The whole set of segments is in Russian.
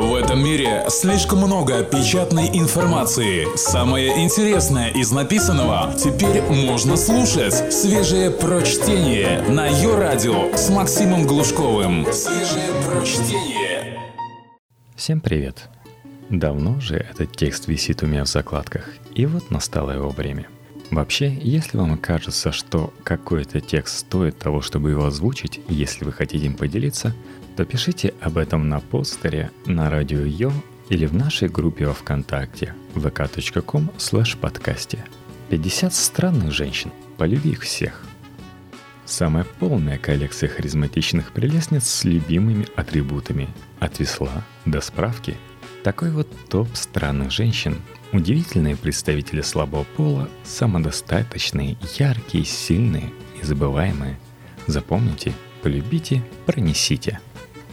В этом мире слишком много печатной информации. Самое интересное из написанного теперь можно слушать. Свежее прочтение на ее радио с Максимом Глушковым. Свежее прочтение. Всем привет! Давно же этот текст висит у меня в закладках, и вот настало его время. Вообще, если вам кажется, что какой-то текст стоит того, чтобы его озвучить, если вы хотите им поделиться, то пишите об этом на постере на радио Йо или в нашей группе во Вконтакте vk.com slash подкасте. 50 странных женщин. Полюби их всех. Самая полная коллекция харизматичных прелестниц с любимыми атрибутами. От весла до справки. Такой вот топ странных женщин. Удивительные представители слабого пола, самодостаточные, яркие, сильные, незабываемые. Запомните, полюбите, пронесите –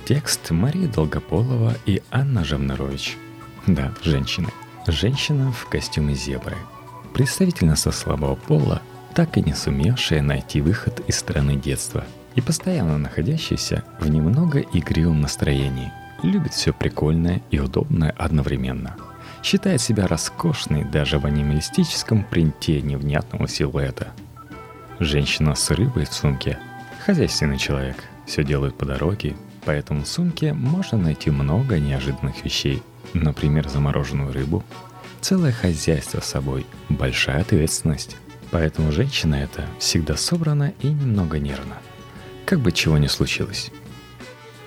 Текст Марии Долгополова и Анна Жавнарович. Да, женщины. Женщина в костюме зебры. Представительница слабого пола, так и не сумевшая найти выход из страны детства и постоянно находящаяся в немного игривом настроении. Любит все прикольное и удобное одновременно. Считает себя роскошной даже в анималистическом принте невнятного силуэта. Женщина с рыбой в сумке. Хозяйственный человек. Все делает по дороге, Поэтому в сумке можно найти много неожиданных вещей. Например, замороженную рыбу. Целое хозяйство с собой. Большая ответственность. Поэтому женщина эта всегда собрана и немного нервна. Как бы чего ни случилось.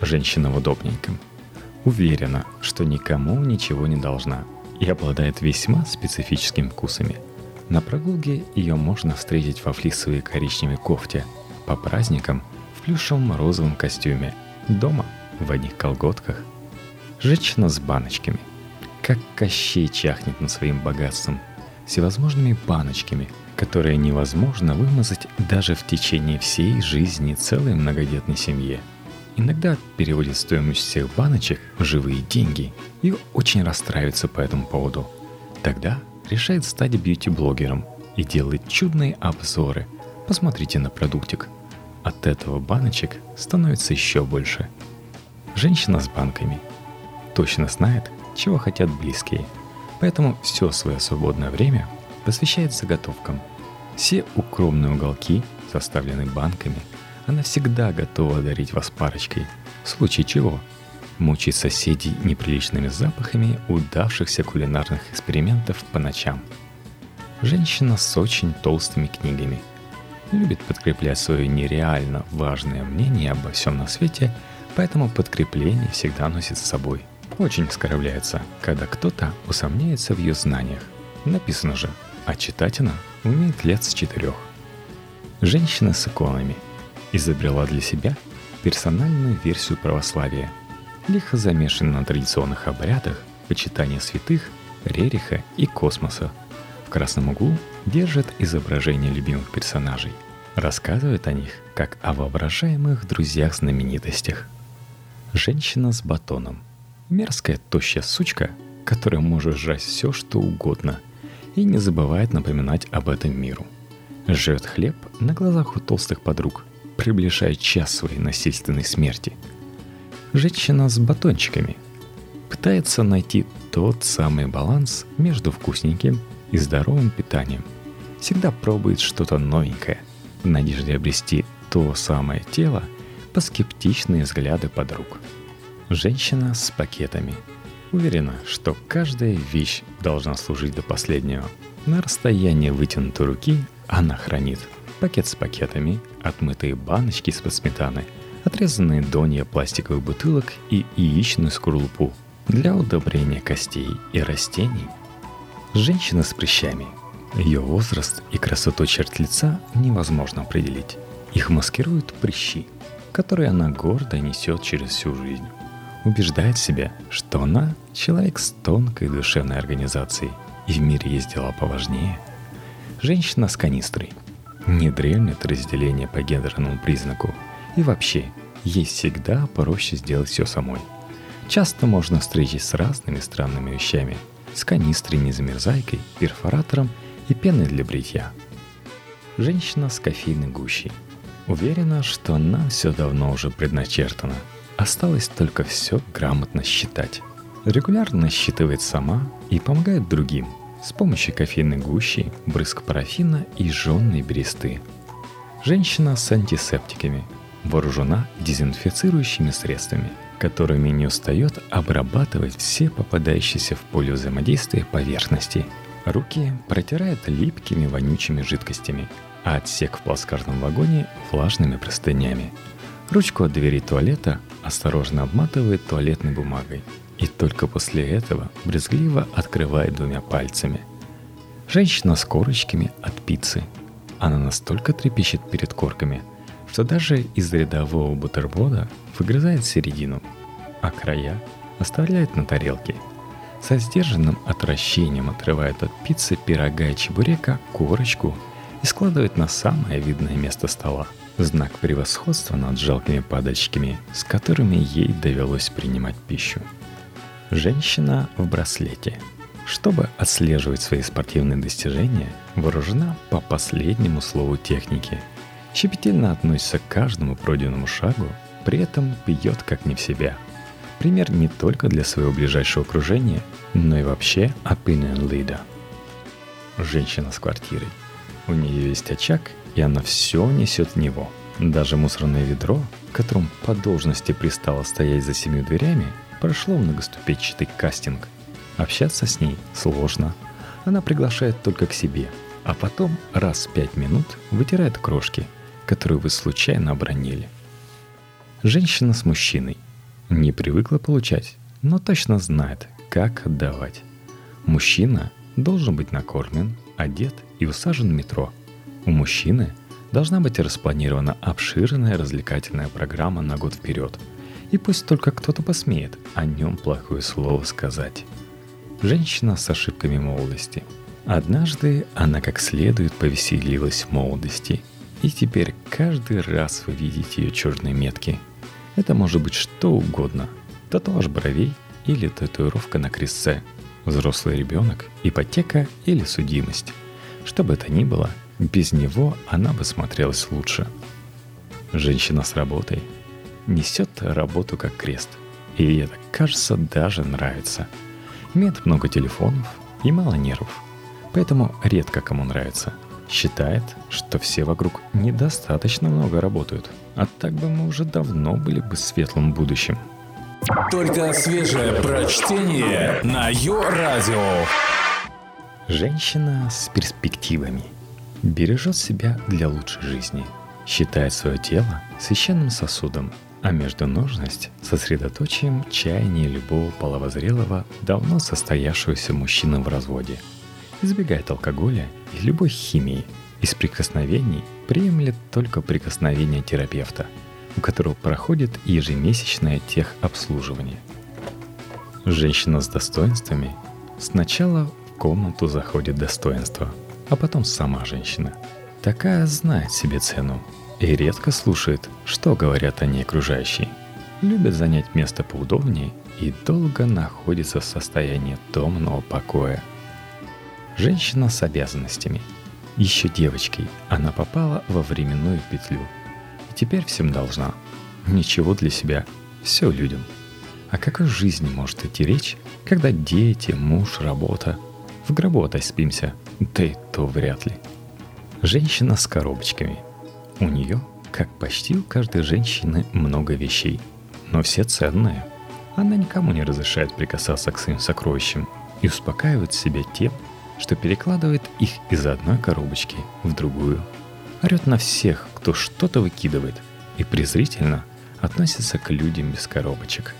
Женщина в удобненьком. Уверена, что никому ничего не должна и обладает весьма специфическими вкусами. На прогулке ее можно встретить во флисовой коричневой кофте, по праздникам в плюшевом розовом костюме – Дома, в одних колготках. Женщина с баночками. Как Кощей чахнет над своим богатством. Всевозможными баночками, которые невозможно вымазать даже в течение всей жизни целой многодетной семье. Иногда переводит стоимость всех баночек в живые деньги и очень расстраивается по этому поводу. Тогда решает стать бьюти-блогером и делает чудные обзоры. Посмотрите на продуктик – от этого баночек становится еще больше. Женщина с банками точно знает, чего хотят близкие, поэтому все свое свободное время посвящает заготовкам. Все укромные уголки составлены банками. Она всегда готова дарить вас парочкой, в случае чего мучить соседей неприличными запахами удавшихся кулинарных экспериментов по ночам. Женщина с очень толстыми книгами – любит подкреплять свое нереально важное мнение обо всем на свете, поэтому подкрепление всегда носит с собой. Очень оскорбляется, когда кто-то усомняется в ее знаниях. Написано же, а читать она умеет лет с четырех. Женщина с иконами изобрела для себя персональную версию православия, лихо замешанная на традиционных обрядах, почитания святых, Рериха и космоса. В красном углу держит изображение любимых персонажей. Рассказывает о них, как о воображаемых друзьях-знаменитостях. Женщина с батоном. Мерзкая тощая сучка, которая может жрать все, что угодно, и не забывает напоминать об этом миру. Жрет хлеб на глазах у толстых подруг, приближая час своей насильственной смерти. Женщина с батончиками пытается найти тот самый баланс между вкусненьким и здоровым питанием. Всегда пробует что-то новенькое, в надежде обрести то самое тело по скептичные взгляды подруг. Женщина с пакетами. Уверена, что каждая вещь должна служить до последнего. На расстоянии вытянутой руки она хранит пакет с пакетами, отмытые баночки с сметаны, отрезанные донья пластиковых бутылок и яичную скорлупу для удобрения костей и растений – Женщина с прыщами. Ее возраст и красоту черт лица невозможно определить. Их маскируют прыщи, которые она гордо несет через всю жизнь. Убеждает себя, что она человек с тонкой душевной организацией, и в мире есть дела поважнее. Женщина с канистрой. Не дремлет разделение по гендерному признаку. И вообще, ей всегда проще сделать все самой. Часто можно встретить с разными странными вещами – с канистрой незамерзайкой, перфоратором и пеной для бритья. Женщина с кофейной гущей. Уверена, что нам все давно уже предначертано. Осталось только все грамотно считать. Регулярно считывает сама и помогает другим с помощью кофейной гущи, брызг парафина и жженной бересты. Женщина с антисептиками, вооружена дезинфицирующими средствами, которыми не устает обрабатывать все попадающиеся в поле взаимодействия поверхности. Руки протирает липкими вонючими жидкостями, а отсек в плацкартном вагоне влажными простынями. Ручку от двери туалета осторожно обматывает туалетной бумагой и только после этого брезгливо открывает двумя пальцами. Женщина с корочками от пиццы. Она настолько трепещет перед корками, что даже из рядового бутерброда выгрызает середину, а края оставляет на тарелке. Со сдержанным отвращением отрывает от пиццы пирога и чебурека корочку и складывает на самое видное место стола. Знак превосходства над жалкими падальщиками, с которыми ей довелось принимать пищу. Женщина в браслете. Чтобы отслеживать свои спортивные достижения, вооружена по последнему слову техники. Щепетильно относится к каждому пройденному шагу, при этом пьет как не в себя. Пример не только для своего ближайшего окружения, но и вообще opinion leader. Женщина с квартирой. У нее есть очаг, и она все несет в него. Даже мусорное ведро, в котором по должности пристало стоять за семью дверями, прошло многоступенчатый кастинг. Общаться с ней сложно. Она приглашает только к себе, а потом раз в пять минут вытирает крошки, которые вы случайно обронили. Женщина с мужчиной. Не привыкла получать, но точно знает, как отдавать. Мужчина должен быть накормлен, одет и усажен в метро. У мужчины должна быть распланирована обширная развлекательная программа на год вперед. И пусть только кто-то посмеет о нем плохое слово сказать. Женщина с ошибками молодости. Однажды она как следует повеселилась в молодости. И теперь каждый раз вы видите ее черные метки. Это может быть что угодно. Татуаж бровей или татуировка на крестце. Взрослый ребенок, ипотека или судимость. Что бы это ни было, без него она бы смотрелась лучше. Женщина с работой несет работу как крест. И ей это, кажется, даже нравится. Имеет много телефонов и мало нервов. Поэтому редко кому нравится. Считает, что все вокруг недостаточно много работают. А так бы мы уже давно были бы в светлом будущем. Только свежее прочтение на Йо-Радио. Женщина с перспективами – бережет себя для лучшей жизни, считает свое тело священным сосудом, а междуножность — сосредоточием чаяния любого половозрелого, давно состоявшегося мужчины в разводе. Избегает алкоголя и любой химии. Из прикосновений приемлет только прикосновение терапевта, у которого проходит ежемесячное техобслуживание. Женщина с достоинствами сначала в комнату заходит достоинство — а потом сама женщина. Такая знает себе цену и редко слушает, что говорят о ней окружающие. Любит занять место поудобнее и долго находится в состоянии томного покоя. Женщина с обязанностями. Еще девочкой она попала во временную петлю. И теперь всем должна. Ничего для себя, все людям. О какой жизни может идти речь, когда дети, муж, работа? В гробу отоспимся – да и то вряд ли. Женщина с коробочками. У нее, как почти у каждой женщины, много вещей, но все ценные. Она никому не разрешает прикасаться к своим сокровищам и успокаивает себя тем, что перекладывает их из одной коробочки в другую. Орет на всех, кто что-то выкидывает, и презрительно относится к людям без коробочек.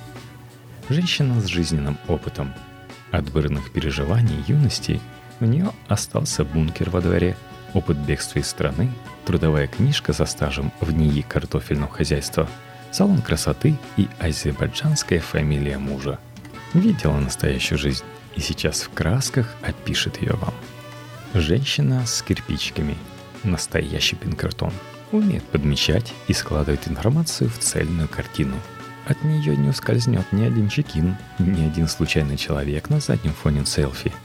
Женщина с жизненным опытом. От бурных переживаний юности – у нее остался бункер во дворе, опыт бегства из страны, трудовая книжка со стажем в НИИ картофельного хозяйства, салон красоты и азербайджанская фамилия мужа. Видела настоящую жизнь и сейчас в красках опишет ее вам. Женщина с кирпичиками. Настоящий пинкертон. Умеет подмечать и складывать информацию в цельную картину. От нее не ускользнет ни один чекин, ни один случайный человек на заднем фоне селфи –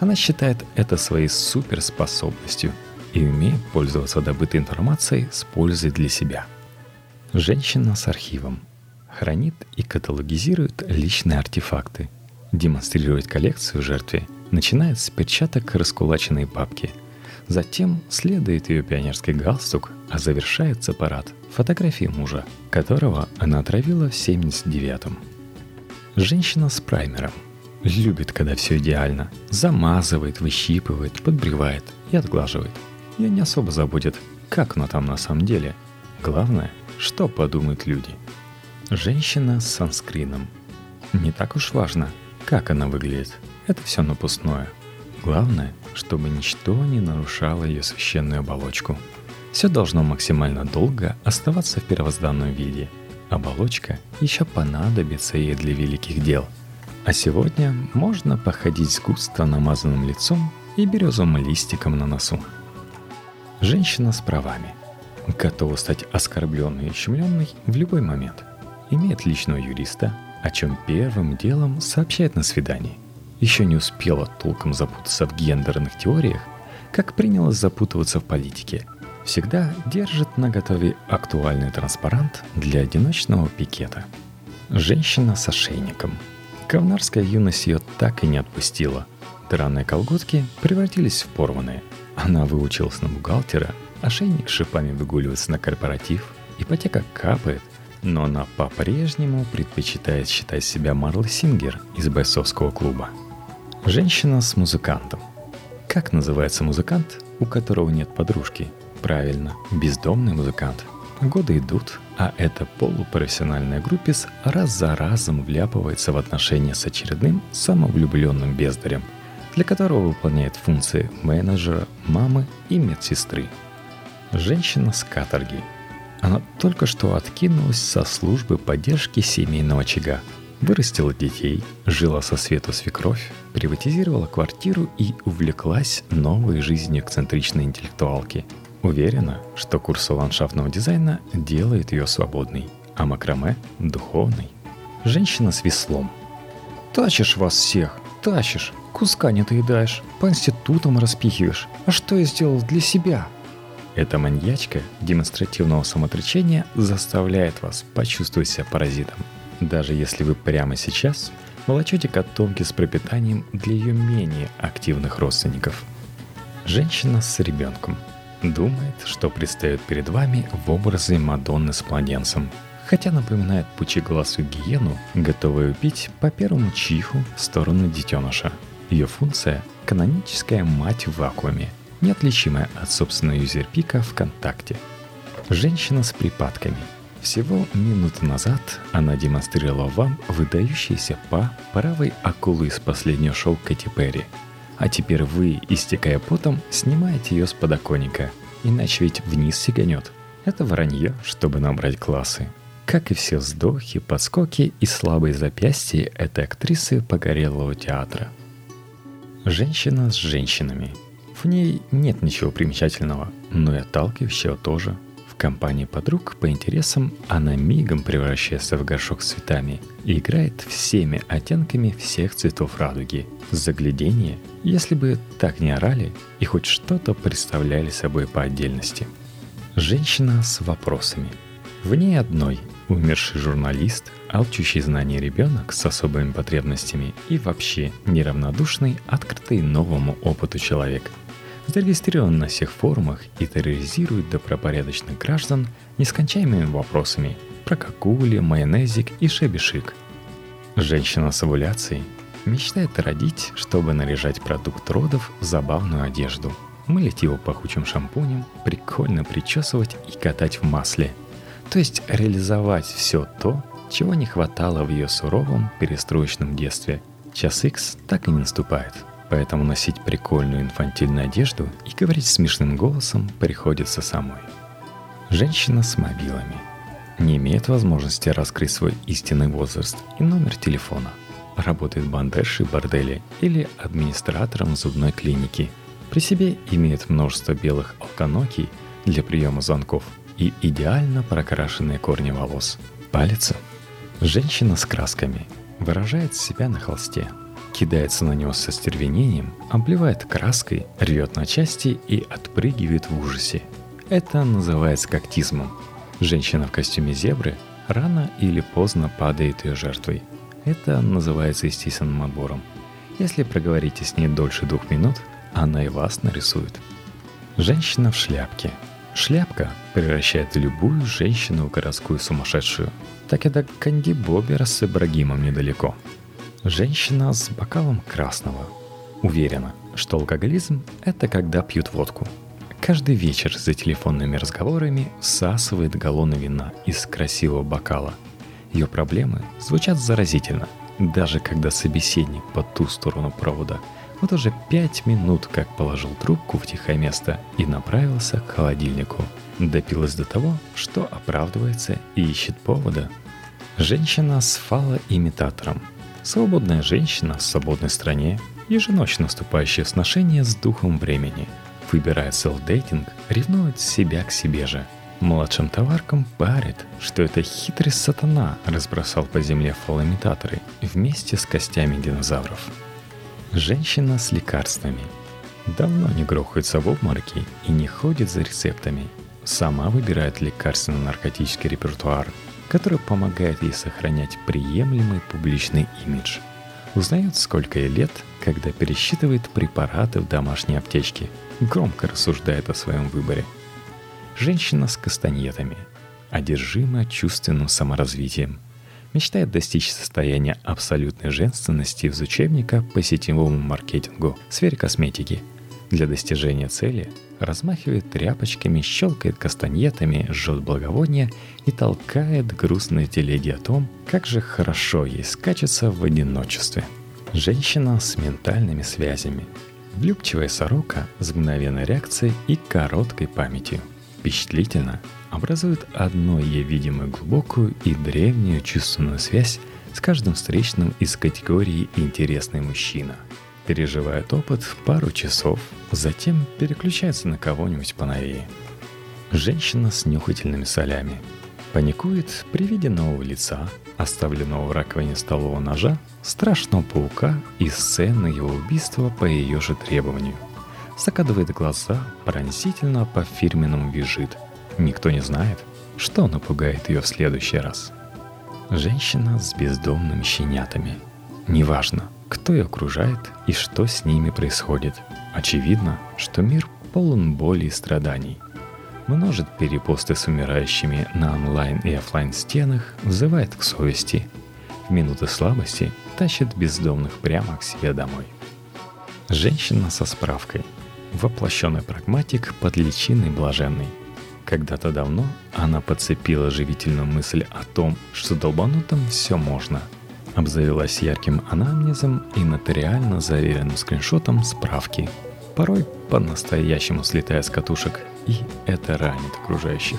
она считает это своей суперспособностью и умеет пользоваться добытой информацией с пользой для себя. Женщина с архивом хранит и каталогизирует личные артефакты. Демонстрировать коллекцию жертве начинает с перчаток раскулаченной бабки. Затем следует ее пионерский галстук, а завершается парад фотографии мужа, которого она отравила в 79-м. Женщина с праймером. Любит, когда все идеально. Замазывает, выщипывает, подбревает и отглаживает. Ее не особо заботит, как оно там на самом деле. Главное, что подумают люди. Женщина с санскрином. Не так уж важно, как она выглядит. Это все напускное. Главное, чтобы ничто не нарушало ее священную оболочку. Все должно максимально долго оставаться в первозданном виде – Оболочка еще понадобится ей для великих дел. А сегодня можно походить с густо намазанным лицом и березовым листиком на носу. Женщина с правами. Готова стать оскорбленной и щемленной в любой момент. Имеет личного юриста, о чем первым делом сообщает на свидании. Еще не успела толком запутаться в гендерных теориях, как принялась запутываться в политике – всегда держит на готове актуальный транспарант для одиночного пикета. Женщина с ошейником. Ковнарская юность ее так и не отпустила. Драные колготки превратились в порванные. Она выучилась на бухгалтера, ошейник шипами выгуливается на корпоратив, ипотека капает, но она по-прежнему предпочитает считать себя Марли Сингер из бойцовского клуба. Женщина с музыкантом. Как называется музыкант, у которого нет подружки – Правильно, бездомный музыкант. Годы идут, а эта полупрофессиональная группис раз за разом вляпывается в отношения с очередным самовлюбленным бездарем, для которого выполняет функции менеджера, мамы и медсестры. Женщина с каторги. Она только что откинулась со службы поддержки семейного очага, вырастила детей, жила со свету свекровь, приватизировала квартиру и увлеклась новой жизнью эксцентричной интеллектуалки – Уверена, что курсы ландшафтного дизайна делает ее свободной, а макраме – духовной. Женщина с веслом. Тащишь вас всех, тащишь, куска не доедаешь, по институтам распихиваешь. А что я сделал для себя? Эта маньячка демонстративного самоотречения заставляет вас почувствовать себя паразитом. Даже если вы прямо сейчас волочете котомки с пропитанием для ее менее активных родственников. Женщина с ребенком – Думает, что предстает перед вами в образе Мадонны с младенцем, хотя напоминает пучеглазую гиену, готовую пить по первому чиху в сторону детеныша. Ее функция – каноническая мать в вакууме, неотличимая от собственного юзерпика ВКонтакте. Женщина с припадками. Всего минуту назад она демонстрировала вам выдающийся па правой акулы из последнего шоу Кэти Перри – а теперь вы, истекая потом, снимаете ее с подоконника. Иначе ведь вниз сиганет. Это вранье, чтобы набрать классы. Как и все вздохи, подскоки и слабые запястья этой актрисы погорелого театра. Женщина с женщинами. В ней нет ничего примечательного, но и отталкивающего тоже – компании подруг по интересам она мигом превращается в горшок с цветами и играет всеми оттенками всех цветов радуги. Заглядение, если бы так не орали и хоть что-то представляли собой по отдельности. Женщина с вопросами. В ней одной умерший журналист, алчущий знания ребенок с особыми потребностями и вообще неравнодушный, открытый новому опыту человек – зарегистрирован на всех форумах и терроризирует добропорядочных граждан нескончаемыми вопросами про какули, майонезик и шебешик. Женщина с овуляцией мечтает родить, чтобы наряжать продукт родов в забавную одежду, мылить его пахучим шампунем, прикольно причесывать и катать в масле. То есть реализовать все то, чего не хватало в ее суровом перестроечном детстве. Час X так и не наступает – Поэтому носить прикольную инфантильную одежду и говорить смешным голосом приходится самой. Женщина с мобилами не имеет возможности раскрыть свой истинный возраст и номер телефона. Работает бандершей борделе или администратором зубной клиники. При себе имеет множество белых алканокий для приема звонков и идеально прокрашенные корни волос. Палец. Женщина с красками выражает себя на холсте – кидается на него со стервенением, обливает краской, рвет на части и отпрыгивает в ужасе. Это называется когтизмом. Женщина в костюме зебры рано или поздно падает ее жертвой. Это называется естественным отбором. Если проговорите с ней дольше двух минут, она и вас нарисует. Женщина в шляпке. Шляпка превращает любую женщину в городскую сумасшедшую. Так это Канди Бобера с Ибрагимом недалеко. Женщина с бокалом красного. Уверена, что алкоголизм – это когда пьют водку. Каждый вечер за телефонными разговорами всасывает галлоны вина из красивого бокала. Ее проблемы звучат заразительно, даже когда собеседник по ту сторону провода – вот уже пять минут как положил трубку в тихое место и направился к холодильнику. Допилась до того, что оправдывается и ищет повода. Женщина с фалоимитатором. Свободная женщина в свободной стране, еженочно вступающая в сношение с духом времени. Выбирая селфдейтинг, ревнует себя к себе же. Младшим товаркам парит, что это хитрый сатана разбросал по земле фалоимитаторы вместе с костями динозавров. Женщина с лекарствами. Давно не грохается в обмороке и не ходит за рецептами. Сама выбирает лекарственно-наркотический репертуар, который помогает ей сохранять приемлемый публичный имидж. Узнает, сколько ей лет, когда пересчитывает препараты в домашней аптечке. Громко рассуждает о своем выборе. Женщина с кастаньетами. Одержима чувственным саморазвитием – мечтает достичь состояния абсолютной женственности из учебника по сетевому маркетингу в сфере косметики. Для достижения цели размахивает тряпочками, щелкает кастаньетами, жжет благовония и толкает грустные телеги о том, как же хорошо ей скачется в одиночестве. Женщина с ментальными связями. Влюбчивая сорока с мгновенной реакцией и короткой памятью. Впечатлительно, образует одну ей видимую глубокую и древнюю чувственную связь с каждым встречным из категории «интересный мужчина». Переживает опыт пару часов, затем переключается на кого-нибудь поновее. Женщина с нюхательными солями. Паникует при виде нового лица, оставленного в раковине столового ножа, страшного паука и сцены его убийства по ее же требованию. Закадывает глаза, пронзительно по фирменному визжит – Никто не знает, что напугает ее в следующий раз. Женщина с бездомными щенятами. Неважно, кто ее окружает и что с ними происходит. Очевидно, что мир полон боли и страданий. Множит перепосты с умирающими на онлайн и офлайн стенах, взывает к совести. В минуты слабости тащит бездомных прямо к себе домой. Женщина со справкой. Воплощенный прагматик под личиной блаженный – когда-то давно она подцепила живительную мысль о том, что долбанутым все можно. Обзавелась ярким анамнезом и нотариально заверенным скриншотом справки. Порой по-настоящему слетая с катушек, и это ранит окружающих.